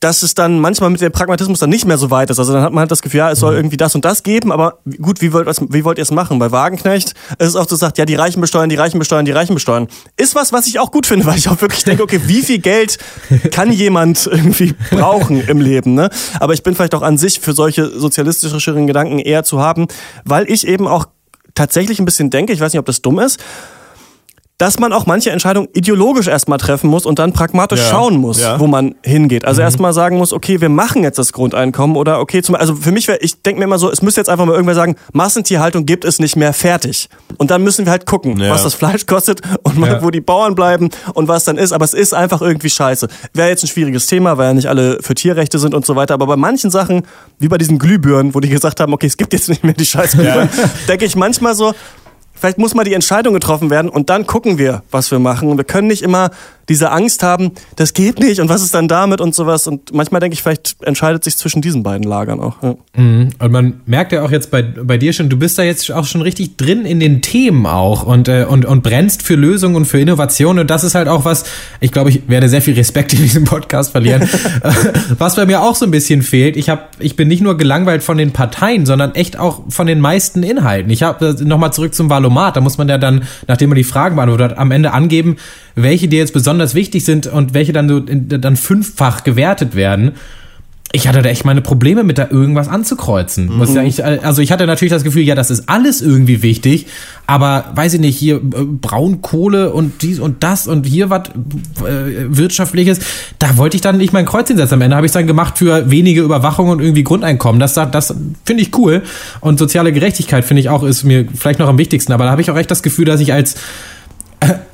dass es dann manchmal mit dem Pragmatismus dann nicht mehr so weit ist. Also dann hat man halt das Gefühl, ja, es soll mhm. irgendwie das und das geben, aber gut, wie wollt, wie wollt ihr es machen? Bei Wagenknecht ist es auch so sagt, ja, die Reichen besteuern, die Reichen besteuern, die Reichen besteuern. Ist was, was ich auch gut finde, weil ich auch wirklich denke, okay, wie viel Geld kann jemand irgendwie brauchen im Leben, ne? Aber ich bin vielleicht auch an sich für solche sozialistischeren Gedanken eher zu haben, weil ich eben auch tatsächlich ein bisschen denke, ich weiß nicht, ob das dumm ist, dass man auch manche Entscheidungen ideologisch erstmal treffen muss und dann pragmatisch ja. schauen muss, ja. wo man hingeht. Also mhm. erstmal sagen muss, okay, wir machen jetzt das Grundeinkommen oder okay, zum, also für mich wäre, ich denke mir immer so, es müsste jetzt einfach mal irgendwer sagen, Massentierhaltung gibt es nicht mehr fertig. Und dann müssen wir halt gucken, ja. was das Fleisch kostet und mal, wo die Bauern bleiben und was dann ist. Aber es ist einfach irgendwie scheiße. Wäre jetzt ein schwieriges Thema, weil ja nicht alle für Tierrechte sind und so weiter. Aber bei manchen Sachen, wie bei diesen Glühbirnen, wo die gesagt haben, okay, es gibt jetzt nicht mehr die Scheißglühbirnen, denke ich manchmal so, Vielleicht muss mal die Entscheidung getroffen werden und dann gucken wir, was wir machen. Und wir können nicht immer diese Angst haben, das geht nicht und was ist dann damit und sowas. Und manchmal denke ich, vielleicht entscheidet sich zwischen diesen beiden Lagern auch. Ja. Mhm. Und man merkt ja auch jetzt bei, bei dir schon, du bist da jetzt auch schon richtig drin in den Themen auch und, äh, und, und brennst für Lösungen und für Innovation. Und das ist halt auch was, ich glaube, ich werde sehr viel Respekt in diesem Podcast verlieren. was bei mir auch so ein bisschen fehlt, ich, hab, ich bin nicht nur gelangweilt von den Parteien, sondern echt auch von den meisten Inhalten. Ich habe äh, nochmal zurück zum Valomat, da muss man ja dann, nachdem man die Fragen beantwortet, am Ende angeben, welche dir jetzt besonders wichtig sind und welche dann so dann fünffach gewertet werden. Ich hatte da echt meine Probleme mit da irgendwas anzukreuzen. Mhm. Muss ich, also ich hatte natürlich das Gefühl, ja, das ist alles irgendwie wichtig, aber weiß ich nicht, hier äh, Braunkohle und dies und das und hier was äh, wirtschaftliches, da wollte ich dann nicht mein Kreuz hinsetzen. Am Ende habe ich es dann gemacht für wenige Überwachung und irgendwie Grundeinkommen. Das, das finde ich cool und soziale Gerechtigkeit finde ich auch ist mir vielleicht noch am wichtigsten, aber da habe ich auch echt das Gefühl, dass ich als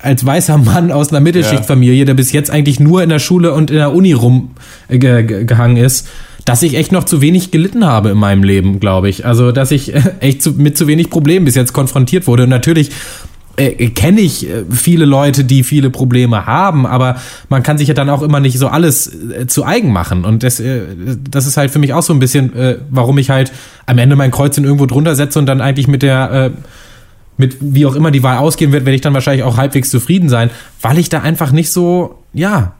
als weißer Mann aus einer Mittelschichtfamilie, der bis jetzt eigentlich nur in der Schule und in der Uni rumgehangen äh, ist, dass ich echt noch zu wenig gelitten habe in meinem Leben, glaube ich. Also, dass ich äh, echt zu, mit zu wenig Problemen bis jetzt konfrontiert wurde. Und natürlich äh, kenne ich äh, viele Leute, die viele Probleme haben, aber man kann sich ja dann auch immer nicht so alles äh, zu eigen machen. Und das, äh, das ist halt für mich auch so ein bisschen, warum ich halt am Ende mein Kreuzchen irgendwo drunter setze und dann eigentlich mit der mit wie auch immer die Wahl ausgehen wird, werde ich dann wahrscheinlich auch halbwegs zufrieden sein, weil ich da einfach nicht so, ja,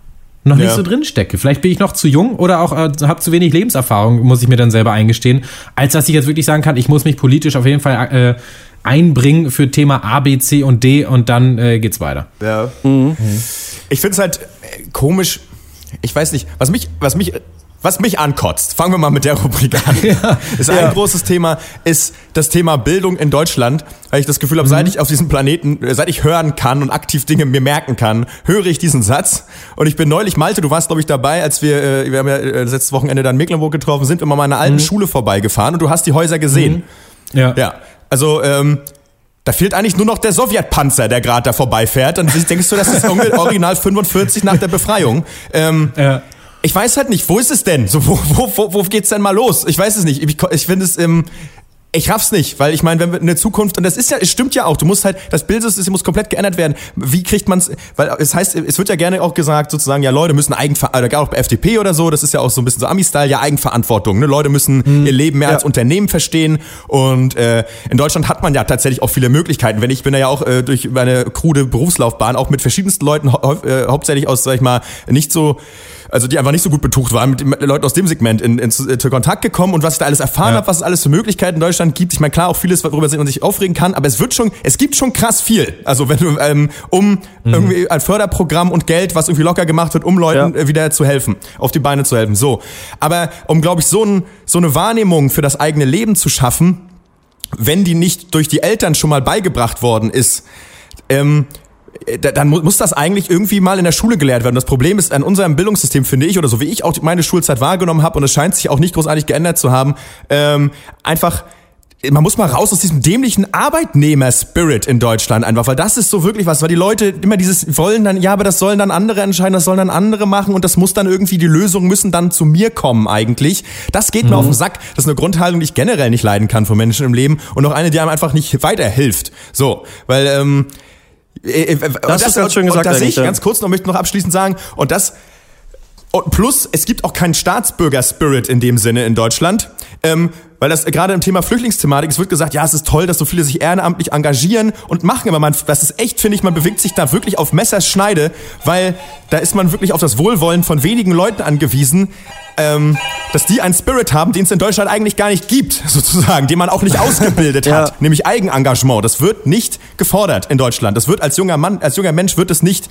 noch ja. nicht so drin stecke. Vielleicht bin ich noch zu jung oder auch äh, habe zu wenig Lebenserfahrung, muss ich mir dann selber eingestehen, als dass ich jetzt wirklich sagen kann, ich muss mich politisch auf jeden Fall äh, einbringen für Thema A, B, C und D und dann äh, geht's weiter. Ja. Mhm. Ich finde es halt äh, komisch. Ich weiß nicht, was mich, was mich was mich ankotzt, fangen wir mal mit der Rubrik an, ja, ist ein ja. großes Thema, ist das Thema Bildung in Deutschland, weil ich das Gefühl habe, mhm. seit ich auf diesem Planeten, äh, seit ich hören kann und aktiv Dinge mir merken kann, höre ich diesen Satz. Und ich bin neulich, Malte, du warst, glaube ich, dabei, als wir, äh, wir haben ja äh, letztes Wochenende dann Mecklenburg getroffen, sind wir mal meiner alten mhm. Schule vorbeigefahren und du hast die Häuser gesehen. Mhm. Ja. Ja. Also, ähm, da fehlt eigentlich nur noch der Sowjetpanzer, der gerade da vorbeifährt. Dann denkst du, das ist original 45 nach der Befreiung. Ähm, ja ich weiß halt nicht, wo ist es denn? So, wo, wo, wo, wo geht's denn mal los? Ich weiß es nicht. Ich, ich finde es, ähm, ich raff's nicht, weil ich meine, wenn wir in der Zukunft, und das ist ja, es stimmt ja auch, du musst halt, das Bildsystem muss komplett geändert werden. Wie kriegt man's, weil es heißt, es wird ja gerne auch gesagt, sozusagen, ja, Leute müssen Eigenverantwortung, oder auch bei FDP oder so, das ist ja auch so ein bisschen so Ami-Style, ja, Eigenverantwortung, ne? Leute müssen hm. ihr Leben mehr ja. als Unternehmen verstehen und äh, in Deutschland hat man ja tatsächlich auch viele Möglichkeiten. Wenn ich bin ja auch äh, durch meine krude Berufslaufbahn auch mit verschiedensten Leuten, hau äh, hauptsächlich aus, sag ich mal, nicht so also die einfach nicht so gut betucht waren, mit, Leuten aus dem Segment in, in, in, in Kontakt gekommen und was ich da alles erfahren ja. habe, was es alles für Möglichkeiten in Deutschland gibt. Ich meine, klar, auch vieles, worüber man sich aufregen kann, aber es wird schon, es gibt schon krass viel. Also wenn du, ähm, um mhm. irgendwie ein Förderprogramm und Geld, was irgendwie locker gemacht wird, um Leuten ja. Äh, wieder zu helfen, auf die Beine zu helfen. So. Aber um, glaube ich, so, ein, so eine Wahrnehmung für das eigene Leben zu schaffen, wenn die nicht durch die Eltern schon mal beigebracht worden ist, ähm, äh, dann muss das eigentlich irgendwie mal in der Schule gelehrt werden. Das Problem ist an unserem Bildungssystem, finde ich, oder so wie ich auch meine Schulzeit wahrgenommen habe, und es scheint sich auch nicht großartig geändert zu haben, ähm, einfach man muss mal raus aus diesem dämlichen Arbeitnehmer-Spirit in Deutschland einfach, weil das ist so wirklich was, weil die Leute immer dieses wollen dann, ja, aber das sollen dann andere entscheiden, das sollen dann andere machen und das muss dann irgendwie, die Lösungen müssen dann zu mir kommen eigentlich. Das geht mhm. mir auf den Sack. Das ist eine Grundhaltung, die ich generell nicht leiden kann von Menschen im Leben und auch eine, die einem einfach nicht weiterhilft. So, weil, ähm, äh, äh, das, das ist ganz schön gesagt. Und da sehe ich ganz kurz noch, möchte noch abschließend sagen, und das, und plus, es gibt auch keinen Staatsbürger-Spirit in dem Sinne in Deutschland. Ähm, weil das gerade im Thema Flüchtlingsthematik, es wird gesagt, ja, es ist toll, dass so viele sich ehrenamtlich engagieren und machen, aber man, das ist echt, finde ich, man bewegt sich da wirklich auf Messerschneide, weil da ist man wirklich auf das Wohlwollen von wenigen Leuten angewiesen, ähm, dass die einen Spirit haben, den es in Deutschland eigentlich gar nicht gibt, sozusagen, den man auch nicht ausgebildet ja. hat, nämlich Eigenengagement. Das wird nicht gefordert in Deutschland. Das wird als junger Mann, als junger Mensch wird es nicht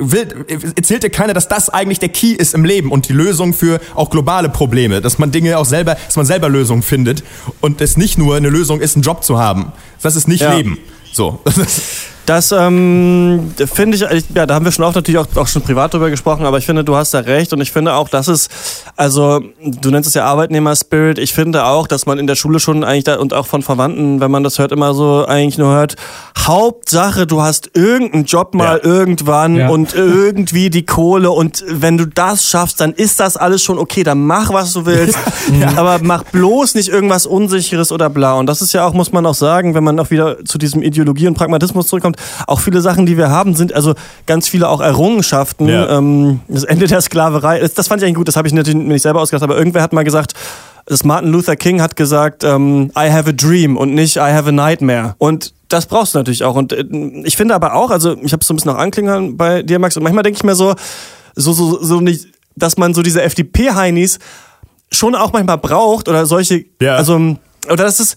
will, erzählt dir keiner, dass das eigentlich der Key ist im Leben und die Lösung für auch globale Probleme, dass man Dinge auch selber, dass man selber Lösungen findet und es nicht nur eine Lösung ist, einen Job zu haben. Das ist nicht ja. Leben. So. Das ähm, finde ich, ja, da haben wir schon auch natürlich auch, auch schon privat drüber gesprochen, aber ich finde, du hast da recht und ich finde auch, dass es, also du nennst es ja Arbeitnehmer-Spirit, ich finde auch, dass man in der Schule schon eigentlich da und auch von Verwandten, wenn man das hört, immer so eigentlich nur hört, Hauptsache, du hast irgendeinen Job mal ja. irgendwann ja. und irgendwie die Kohle und wenn du das schaffst, dann ist das alles schon okay, dann mach, was du willst, ja. aber mach bloß nicht irgendwas Unsicheres oder bla und das ist ja auch, muss man auch sagen, wenn man auch wieder zu diesem Ideologie und Pragmatismus zurückkommt, kommt. Auch viele Sachen, die wir haben, sind also ganz viele auch Errungenschaften. Ja. Ähm, das Ende der Sklaverei, das, das fand ich eigentlich gut, das habe ich natürlich nicht selber ausgedacht, aber irgendwer hat mal gesagt, das Martin Luther King hat gesagt, ähm, I have a dream und nicht I have a nightmare. Und das brauchst du natürlich auch. Und äh, ich finde aber auch, also ich habe es so ein bisschen noch anklingern bei dir, Max, und manchmal denke ich mir so, so, so, so nicht, dass man so diese FDP-Heinis schon auch manchmal braucht oder solche, ja. also oder das ist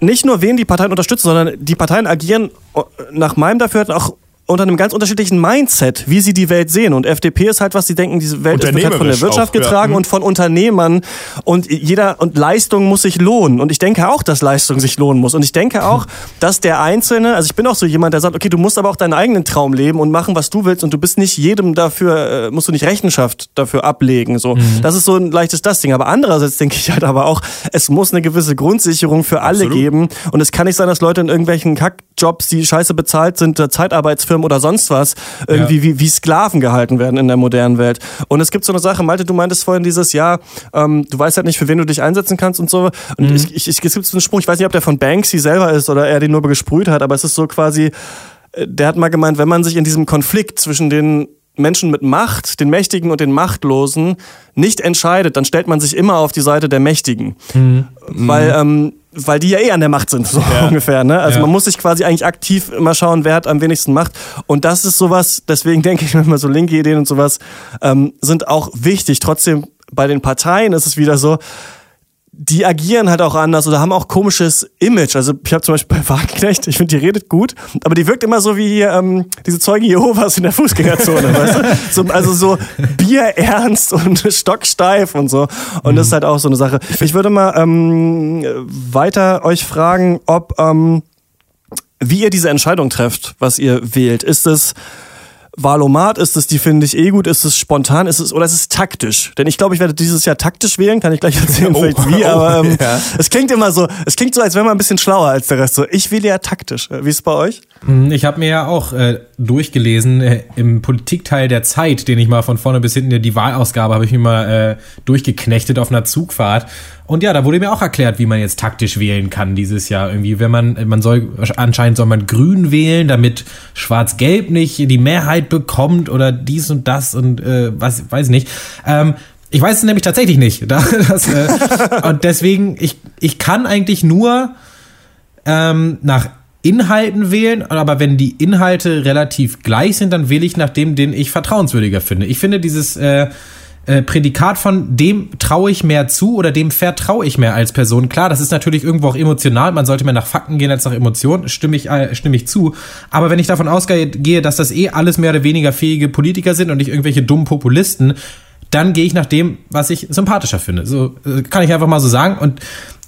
nicht nur wen die Parteien unterstützen, sondern die Parteien agieren äh, nach meinem Dafürhalten auch unter einem ganz unterschiedlichen Mindset, wie sie die Welt sehen. Und FDP ist halt, was sie denken, diese Welt wird halt von der Wirtschaft auch, getragen ja. und von Unternehmern. Und jeder, und Leistung muss sich lohnen. Und ich denke auch, dass Leistung sich lohnen muss. Und ich denke auch, dass der Einzelne, also ich bin auch so jemand, der sagt, okay, du musst aber auch deinen eigenen Traum leben und machen, was du willst. Und du bist nicht jedem dafür, äh, musst du nicht Rechenschaft dafür ablegen. So, mhm. das ist so ein leichtes das Ding. Aber andererseits denke ich halt aber auch, es muss eine gewisse Grundsicherung für alle Absolut. geben. Und es kann nicht sein, dass Leute in irgendwelchen Kackjobs, die scheiße bezahlt sind, Zeitarbeitsfirmen Firmen oder sonst was irgendwie ja. wie, wie Sklaven gehalten werden in der modernen Welt. Und es gibt so eine Sache, Malte, du meintest vorhin dieses Jahr, ähm, du weißt halt nicht, für wen du dich einsetzen kannst und so. Und mhm. ich, ich, es gibt so einen Spruch, ich weiß nicht, ob der von Banksy selber ist oder er den nur gesprüht hat, aber es ist so quasi, äh, der hat mal gemeint, wenn man sich in diesem Konflikt zwischen den Menschen mit Macht, den Mächtigen und den Machtlosen, nicht entscheidet, dann stellt man sich immer auf die Seite der Mächtigen. Mhm. Weil ähm, weil die ja eh an der Macht sind, so ja. ungefähr. Ne? Also ja. man muss sich quasi eigentlich aktiv immer schauen, wer hat am wenigsten Macht. Und das ist sowas, deswegen denke ich mir immer so linke Ideen und sowas ähm, sind auch wichtig. Trotzdem bei den Parteien ist es wieder so, die agieren halt auch anders oder haben auch komisches Image. Also ich habe zum Beispiel bei Wagenknecht, ich finde, die redet gut, aber die wirkt immer so wie ähm, diese Zeugen Jehovas in der Fußgängerzone, weißt du? So, also so bierernst und stocksteif und so. Und mhm. das ist halt auch so eine Sache. Ich würde mal ähm, weiter euch fragen, ob ähm, wie ihr diese Entscheidung trefft, was ihr wählt. Ist es Wahlomat? Ist es die finde ich eh gut? Ist es spontan? Ist es oder ist es taktisch? Denn ich glaube, ich werde dieses Jahr taktisch wählen, kann ich gleich erzählen, oh, vielleicht wie, aber ähm, ja. es klingt immer so, es klingt so, als wäre man ein bisschen schlauer als der Rest. So, ich wähle ja taktisch. Wie ist es bei euch? Hm, ich habe mir ja auch äh, durchgelesen äh, im Politikteil der Zeit, den ich mal von vorne bis hinten die Wahlausgabe habe ich mir mal äh, durchgeknechtet auf einer Zugfahrt und ja, da wurde mir auch erklärt, wie man jetzt taktisch wählen kann dieses Jahr irgendwie. Wenn man, man soll, anscheinend soll man grün wählen, damit schwarz-gelb nicht die Mehrheit bekommt oder dies und das und äh, was, weiß ich nicht. Ähm, ich weiß es nämlich tatsächlich nicht. Das, äh, und deswegen, ich, ich kann eigentlich nur ähm, nach Inhalten wählen, aber wenn die Inhalte relativ gleich sind, dann wähle ich nach dem, den ich vertrauenswürdiger finde. Ich finde dieses äh, äh, Prädikat von dem traue ich mehr zu oder dem vertraue ich mehr als Person. Klar, das ist natürlich irgendwo auch emotional. Man sollte mehr nach Fakten gehen als nach Emotionen. Stimme ich, äh, stimme ich zu. Aber wenn ich davon ausgehe, dass das eh alles mehr oder weniger fähige Politiker sind und nicht irgendwelche dummen Populisten, dann gehe ich nach dem, was ich sympathischer finde. So äh, kann ich einfach mal so sagen. Und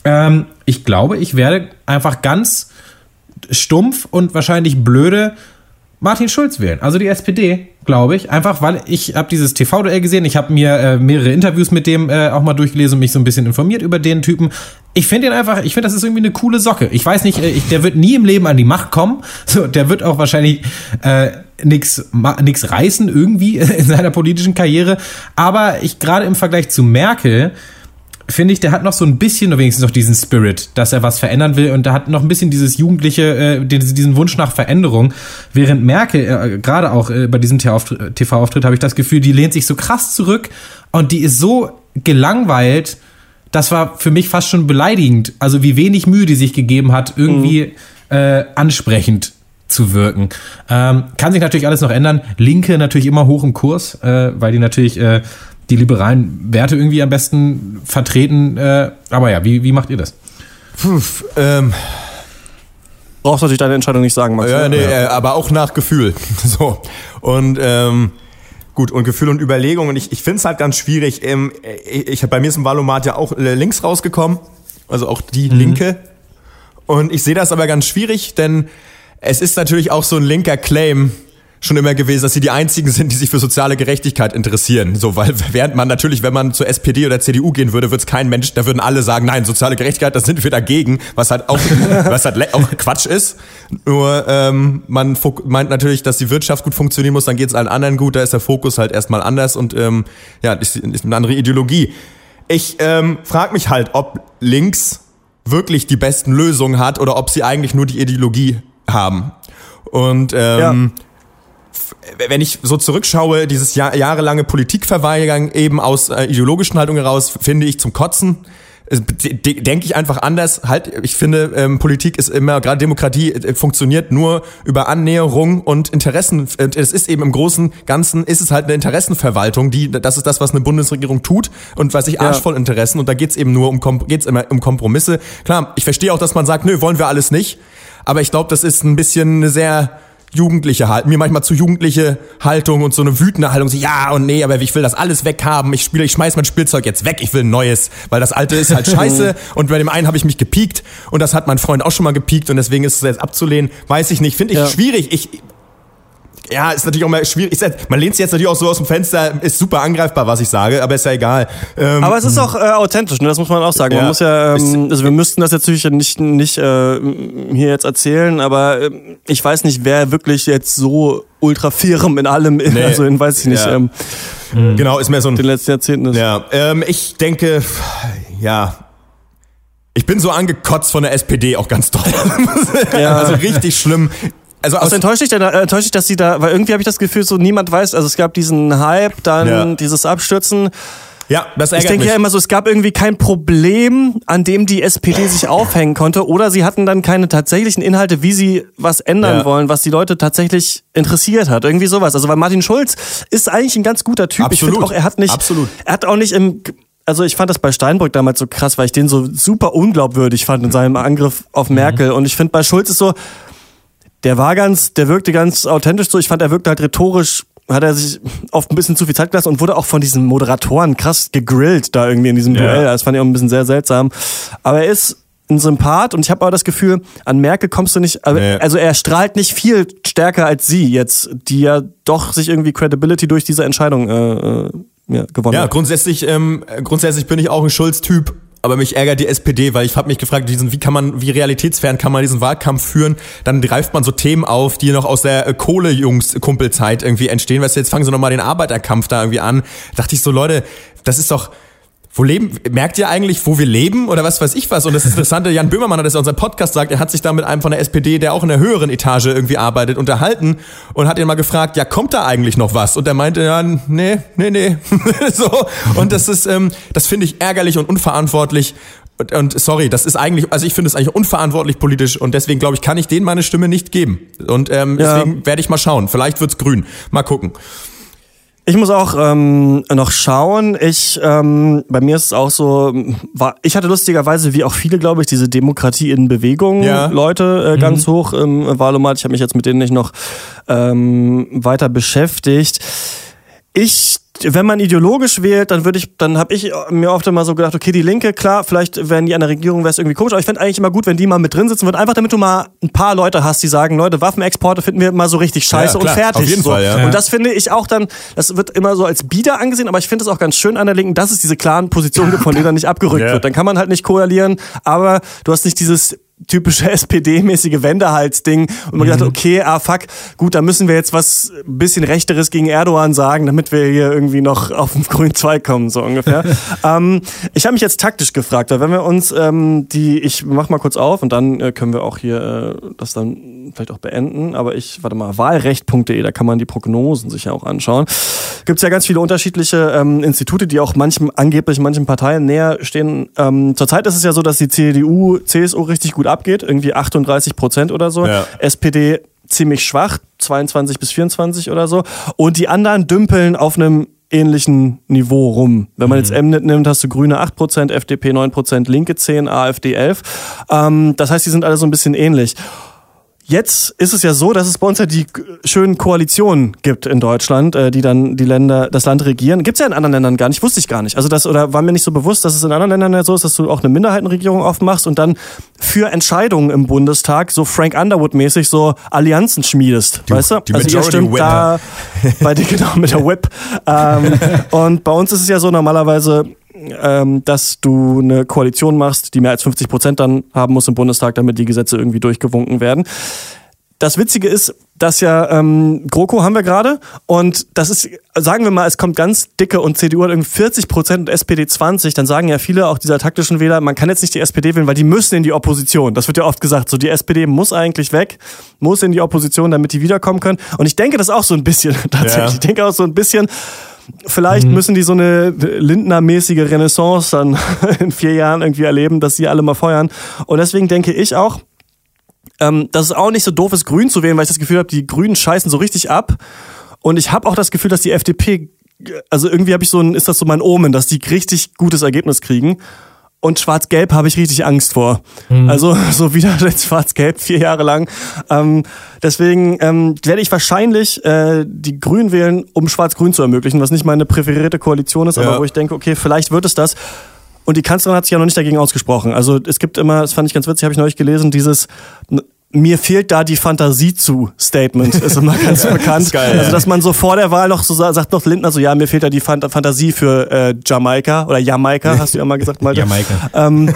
ähm, ich glaube, ich werde einfach ganz stumpf und wahrscheinlich blöde Martin Schulz wählen. Also die SPD glaube ich. Einfach, weil ich habe dieses TV-Duell gesehen. Ich habe mir äh, mehrere Interviews mit dem äh, auch mal durchgelesen und mich so ein bisschen informiert über den Typen. Ich finde ihn einfach, ich finde, das ist irgendwie eine coole Socke. Ich weiß nicht, äh, ich, der wird nie im Leben an die Macht kommen. So, der wird auch wahrscheinlich äh, nix, nix reißen irgendwie in seiner politischen Karriere. Aber ich gerade im Vergleich zu Merkel finde ich, der hat noch so ein bisschen wenigstens noch diesen Spirit, dass er was verändern will und da hat noch ein bisschen dieses jugendliche, äh, diesen Wunsch nach Veränderung. Während Merkel, äh, gerade auch äh, bei diesem TV-Auftritt, habe ich das Gefühl, die lehnt sich so krass zurück und die ist so gelangweilt, das war für mich fast schon beleidigend. Also wie wenig Mühe die sich gegeben hat, irgendwie mhm. äh, ansprechend zu wirken. Ähm, kann sich natürlich alles noch ändern. Linke natürlich immer hoch im Kurs, äh, weil die natürlich äh, die liberalen Werte irgendwie am besten vertreten. Äh, aber ja, wie, wie macht ihr das? Puh, ähm, Brauchst natürlich deine Entscheidung nicht sagen, Max. Ja, nee, ja. Äh, aber auch nach Gefühl. so. Und ähm, gut, und Gefühl und Überlegung. Und ich, ich finde es halt ganz schwierig. Ähm, ich, ich, bei mir ist im Valomat ja auch äh, links rausgekommen. Also auch die mhm. Linke. Und ich sehe das aber ganz schwierig, denn es ist natürlich auch so ein linker Claim, schon immer gewesen, dass sie die einzigen sind, die sich für soziale Gerechtigkeit interessieren. So, weil während man natürlich, wenn man zur SPD oder CDU gehen würde, wird es kein Mensch, da würden alle sagen, nein, soziale Gerechtigkeit, da sind wir dagegen, was halt auch, was halt auch Quatsch ist. Nur ähm, man meint natürlich, dass die Wirtschaft gut funktionieren muss, dann geht es allen anderen gut, da ist der Fokus halt erstmal anders und ähm, ja, ist, ist eine andere Ideologie. Ich ähm, frage mich halt, ob links wirklich die besten Lösungen hat oder ob sie eigentlich nur die Ideologie haben. Und ähm, ja wenn ich so zurückschaue, dieses Jahr, jahrelange Politikverweigerung eben aus äh, ideologischen Haltungen heraus, finde ich zum Kotzen. Denke ich einfach anders. Halt, ich finde, ähm, Politik ist immer, gerade Demokratie äh, funktioniert nur über Annäherung und Interessen. Es ist eben im Großen Ganzen ist es halt eine Interessenverwaltung, die, das ist das, was eine Bundesregierung tut und was ich arschvoll ja. Interessen und da geht's eben nur um, geht's immer um Kompromisse. Klar, ich verstehe auch, dass man sagt, nö, wollen wir alles nicht. Aber ich glaube, das ist ein bisschen eine sehr jugendliche Haltung, mir manchmal zu jugendliche Haltung und so eine wütende Haltung, so ja und nee, aber ich will das alles weghaben, ich spiele, ich schmeiß mein Spielzeug jetzt weg, ich will ein neues, weil das alte ist halt scheiße und bei dem einen habe ich mich gepiekt und das hat mein Freund auch schon mal gepiekt und deswegen ist es jetzt abzulehnen, weiß ich nicht, finde ich ja. schwierig. Ich ja, ist natürlich auch mal schwierig. Man lehnt sich jetzt natürlich auch so aus dem Fenster, ist super angreifbar, was ich sage, aber ist ja egal. Ähm, aber es ist auch äh, authentisch, ne? das muss man auch sagen. Ja, man muss ja, ähm, also wir müssten das jetzt natürlich nicht, nicht äh, hier jetzt erzählen, aber äh, ich weiß nicht, wer wirklich jetzt so ultra firm in allem, nee. also in weiß ich nicht. Ja. Ähm, mhm. Genau, ist mehr so ein. Den letzten Jahrzehnten ist. Ja, ähm, ich denke, ja, ich bin so angekotzt von der SPD auch ganz doll. Ja. Also richtig schlimm. Also Was enttäuscht dich, äh, enttäuscht dich, dass sie da, weil irgendwie habe ich das Gefühl, so niemand weiß, also es gab diesen Hype, dann ja. dieses Abstürzen. Ja, das ärgert Ich denke mich. ja immer so, es gab irgendwie kein Problem, an dem die SPD sich aufhängen konnte, oder sie hatten dann keine tatsächlichen Inhalte, wie sie was ändern ja. wollen, was die Leute tatsächlich interessiert hat. Irgendwie sowas. Also weil Martin Schulz ist eigentlich ein ganz guter Typ. Absolut. Ich finde auch, er hat nicht, Absolut. er hat auch nicht im also ich fand das bei Steinbrück damals so krass, weil ich den so super unglaubwürdig fand in seinem Angriff auf mhm. Merkel. Und ich finde bei Schulz ist so, der war ganz, der wirkte ganz authentisch so. Ich fand, er wirkte halt rhetorisch, hat er sich oft ein bisschen zu viel Zeit gelassen und wurde auch von diesen Moderatoren krass gegrillt da irgendwie in diesem ja. Duell. Das fand ich auch ein bisschen sehr seltsam. Aber er ist ein Sympath und ich habe aber das Gefühl, an Merkel kommst du nicht, also, nee. also er strahlt nicht viel stärker als sie jetzt, die ja doch sich irgendwie Credibility durch diese Entscheidung äh, äh ja, gewonnen ja, hat. Ja, grundsätzlich, ähm, grundsätzlich bin ich auch ein Schulz-Typ, aber mich ärgert die SPD, weil ich habe mich gefragt, diesen, wie kann man, wie realitätsfern kann man diesen Wahlkampf führen? Dann greift man so Themen auf, die noch aus der äh, Kohle-Jungs-Kumpelzeit irgendwie entstehen. Weißt du, jetzt fangen sie nochmal den Arbeiterkampf da irgendwie an. Da dachte ich so, Leute, das ist doch, wo leben, merkt ihr eigentlich, wo wir leben oder was weiß ich was? Und das Interessante, Jan Böhmermann hat das in unserem Podcast sagt, er hat sich da mit einem von der SPD, der auch in der höheren Etage irgendwie arbeitet, unterhalten und hat ihn mal gefragt, ja, kommt da eigentlich noch was? Und er meinte, ja, nee, nee, nee. so. Und das ist, ähm, das finde ich ärgerlich und unverantwortlich. Und, und sorry, das ist eigentlich, also ich finde es eigentlich unverantwortlich politisch und deswegen glaube ich, kann ich denen meine Stimme nicht geben. Und ähm, ja. deswegen werde ich mal schauen. Vielleicht wird's grün. Mal gucken. Ich muss auch ähm, noch schauen. Ich, ähm, bei mir ist es auch so, war, ich hatte lustigerweise, wie auch viele, glaube ich, diese Demokratie in Bewegung ja. Leute äh, ganz mhm. hoch im Wahlomat. Ich habe mich jetzt mit denen nicht noch ähm, weiter beschäftigt. Ich wenn man ideologisch wählt, dann würde ich, dann habe ich mir oft immer so gedacht, okay, die Linke, klar, vielleicht wenn die an der Regierung wäre es irgendwie komisch, aber ich fände eigentlich immer gut, wenn die mal mit drin sitzen würden, einfach damit du mal ein paar Leute hast, die sagen, Leute, Waffenexporte finden wir mal so richtig scheiße ja, und fertig. Auf jeden so. Fall, ja. Und das finde ich auch dann, das wird immer so als Bieder angesehen, aber ich finde es auch ganz schön an der Linken, dass es diese klaren Positionen gibt, von denen dann nicht abgerückt ja. wird. Dann kann man halt nicht koalieren, aber du hast nicht dieses typische SPD-mäßige Wendehalsding und man mhm. gedacht, okay, ah fuck, gut, da müssen wir jetzt was bisschen rechteres gegen Erdogan sagen, damit wir hier irgendwie noch auf den grünen Zweig kommen, so ungefähr. ähm, ich habe mich jetzt taktisch gefragt, weil wenn wir uns ähm, die, ich mach mal kurz auf und dann äh, können wir auch hier äh, das dann vielleicht auch beenden, aber ich, warte mal, wahlrecht.de, da kann man die Prognosen sich ja auch anschauen. Gibt es ja ganz viele unterschiedliche ähm, Institute, die auch manchem, angeblich manchen Parteien näher stehen. Ähm, zurzeit ist es ja so, dass die CDU, CSU richtig gut gut abgeht, irgendwie 38 Prozent oder so. Ja. SPD ziemlich schwach, 22 bis 24 oder so. Und die anderen dümpeln auf einem ähnlichen Niveau rum. Wenn man mhm. jetzt Mnet nimmt, hast du Grüne 8%, FDP 9%, Linke 10, AfD 11. Ähm, das heißt, die sind alle so ein bisschen ähnlich. Jetzt ist es ja so, dass es bei uns ja die schönen Koalitionen gibt in Deutschland, äh, die dann die Länder, das Land regieren. Gibt's ja in anderen Ländern gar nicht, wusste ich gar nicht. Also das, oder war mir nicht so bewusst, dass es in anderen Ländern ja so ist, dass du auch eine Minderheitenregierung aufmachst und dann für Entscheidungen im Bundestag so Frank Underwood-mäßig so Allianzen schmiedest. Die, weißt du? Die also ihr stimmt Whip. da bei dir genau mit der Whip. ähm, und bei uns ist es ja so normalerweise ähm, dass du eine Koalition machst, die mehr als 50 Prozent dann haben muss im Bundestag, damit die Gesetze irgendwie durchgewunken werden. Das Witzige ist, dass ja ähm, GroKo haben wir gerade und das ist, sagen wir mal, es kommt ganz dicke und CDU hat irgendwie 40 Prozent und SPD 20, dann sagen ja viele auch dieser taktischen Wähler, man kann jetzt nicht die SPD wählen, weil die müssen in die Opposition. Das wird ja oft gesagt, so die SPD muss eigentlich weg, muss in die Opposition, damit die wiederkommen können. Und ich denke das auch so ein bisschen tatsächlich. Ja. Ich denke auch so ein bisschen, Vielleicht mhm. müssen die so eine Lindner-mäßige Renaissance dann in vier Jahren irgendwie erleben, dass sie alle mal feuern. Und deswegen denke ich auch, ähm, dass es auch nicht so doof ist, Grün zu wählen, weil ich das Gefühl habe, die Grünen scheißen so richtig ab. Und ich habe auch das Gefühl, dass die FDP, also irgendwie habe ich so ein, ist das so mein Omen, dass die richtig gutes Ergebnis kriegen. Und Schwarz-Gelb habe ich richtig Angst vor. Mhm. Also so wieder jetzt Schwarz-Gelb vier Jahre lang. Ähm, deswegen ähm, werde ich wahrscheinlich äh, die Grünen wählen, um Schwarz-Grün zu ermöglichen, was nicht meine präferierte Koalition ist, ja. aber wo ich denke, okay, vielleicht wird es das. Und die Kanzlerin hat sich ja noch nicht dagegen ausgesprochen. Also es gibt immer, das fand ich ganz witzig, habe ich neulich gelesen, dieses mir fehlt da die Fantasie zu Statement ist immer ganz bekannt. Geil, also dass man so vor der Wahl noch so sagt noch Lindner so ja mir fehlt da die Fant Fantasie für äh, Jamaika oder Jamaika hast du ja mal gesagt Malte. Jamaika. Ähm,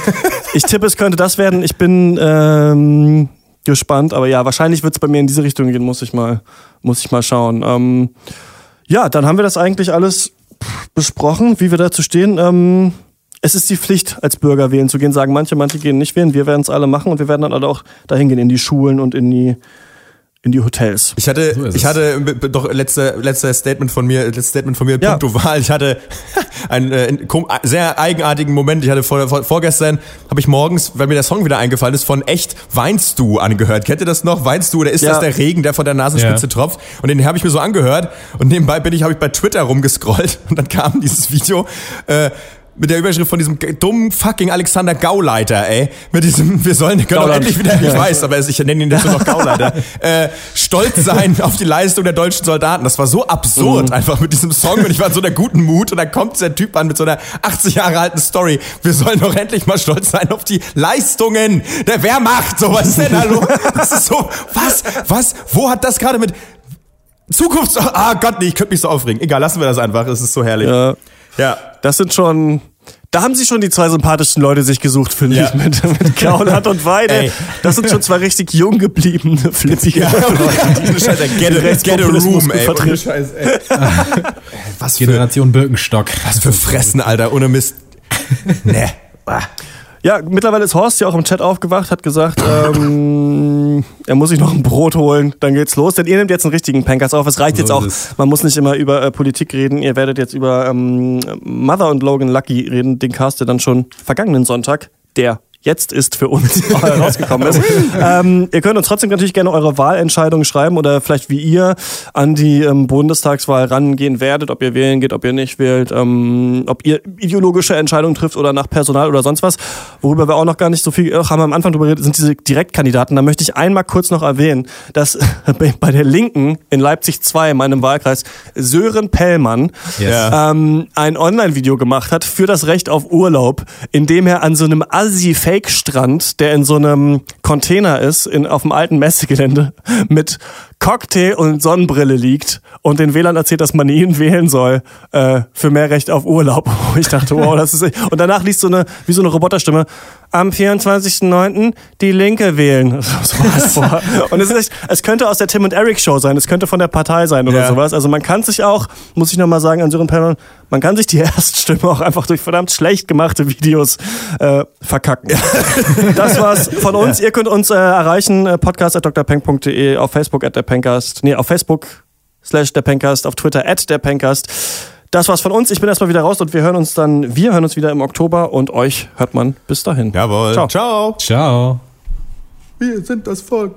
ich tippe es könnte das werden. Ich bin ähm, gespannt, aber ja wahrscheinlich wird es bei mir in diese Richtung gehen. Muss ich mal muss ich mal schauen. Ähm, ja, dann haben wir das eigentlich alles besprochen, wie wir dazu stehen. Es ist die Pflicht, als Bürger wählen zu gehen, sagen manche, manche gehen nicht wählen. Wir werden es alle machen und wir werden dann alle auch dahin gehen, in die Schulen und in die in die Hotels. Ich hatte, so ich hatte doch letzte, letzte Statement von mir, letztes Statement von mir, ja. punkto Wahl. Ich hatte einen äh, sehr eigenartigen Moment. Ich hatte vor, vor, vorgestern, habe ich morgens, weil mir der Song wieder eingefallen ist, von Echt Weinst du angehört. Kennt ihr das noch? Weinst du oder ist ja. das der Regen, der von der Nasenspitze ja. tropft? Und den habe ich mir so angehört und nebenbei bin ich, habe ich bei Twitter rumgescrollt und dann kam dieses Video. Äh, mit der Überschrift von diesem dummen fucking Alexander Gauleiter, ey. Mit diesem, wir sollen, können doch endlich wieder, ich weiß, aber ich nenne ihn jetzt nur noch Gauleiter, äh, stolz sein auf die Leistung der deutschen Soldaten. Das war so absurd mhm. einfach mit diesem Song und ich war in so einer guten Mut und dann kommt der Typ an mit so einer 80 Jahre alten Story. Wir sollen doch endlich mal stolz sein auf die Leistungen der Wehrmacht. So, was ist denn da los? Das ist so, was, was, wo hat das gerade mit Zukunft, ah Gott, nee, ich könnte mich so aufregen. Egal, lassen wir das einfach, es ist so herrlich. Ja. Ja. Das sind schon, da haben sie schon die zwei sympathischen Leute sich gesucht, finde ja. ich, mit, mit Kaulert und Weide. Ey. Das sind schon zwei richtig jung gebliebene, flippige ja, Leute. Scheiße, get, a, get a room, ey. Scheiß, ey. was für, Generation Birkenstock. Was für Fressen, Alter, ohne Mist. nee. Ja, mittlerweile ist Horst ja auch im Chat aufgewacht, hat gesagt, ähm, er muss sich noch ein Brot holen, dann geht's los. Denn ihr nehmt jetzt einen richtigen Pankers auf. Es reicht so jetzt auch, man muss nicht immer über äh, Politik reden. Ihr werdet jetzt über ähm, Mother und Logan Lucky reden, den Cast, der dann schon vergangenen Sonntag, der jetzt ist für uns rausgekommen ist. ähm, ihr könnt uns trotzdem natürlich gerne eure Wahlentscheidungen schreiben oder vielleicht wie ihr an die ähm, Bundestagswahl rangehen werdet, ob ihr wählen geht, ob ihr nicht wählt, ähm, ob ihr ideologische Entscheidungen trifft oder nach Personal oder sonst was. Worüber wir auch noch gar nicht so viel, haben wir am Anfang drüber geredet, sind diese Direktkandidaten. Da möchte ich einmal kurz noch erwähnen, dass bei der Linken in Leipzig 2, meinem Wahlkreis, Sören Pellmann yes. ähm, ein Online-Video gemacht hat für das Recht auf Urlaub, in dem er an so einem assi Fake-Strand, der in so einem Container ist, in, auf dem alten Messegelände, mit Cocktail und Sonnenbrille liegt und den Wählern erzählt, dass man ihn wählen soll äh, für mehr Recht auf Urlaub. Ich dachte, wow, das ist... Und danach liest so eine, wie so eine Roboterstimme, am 24.09. die Linke wählen. Und es, ist echt, es könnte aus der Tim und Eric Show sein, es könnte von der Partei sein oder ja. sowas. Also man kann sich auch, muss ich nochmal sagen an Sören Perlmann, man kann sich die Erststimme auch einfach durch verdammt schlecht gemachte Videos äh, verkacken. das war's von uns. Ihr könnt uns äh, erreichen, äh, podcast.drpeng.de, auf Facebook at der Pencast, nee, auf Facebook slash der Pencast, auf Twitter at der Pencast. Das war's von uns. Ich bin erstmal wieder raus und wir hören uns dann, wir hören uns wieder im Oktober und euch hört man bis dahin. Jawohl. Ciao. Ciao. Ciao. Wir sind das Volk.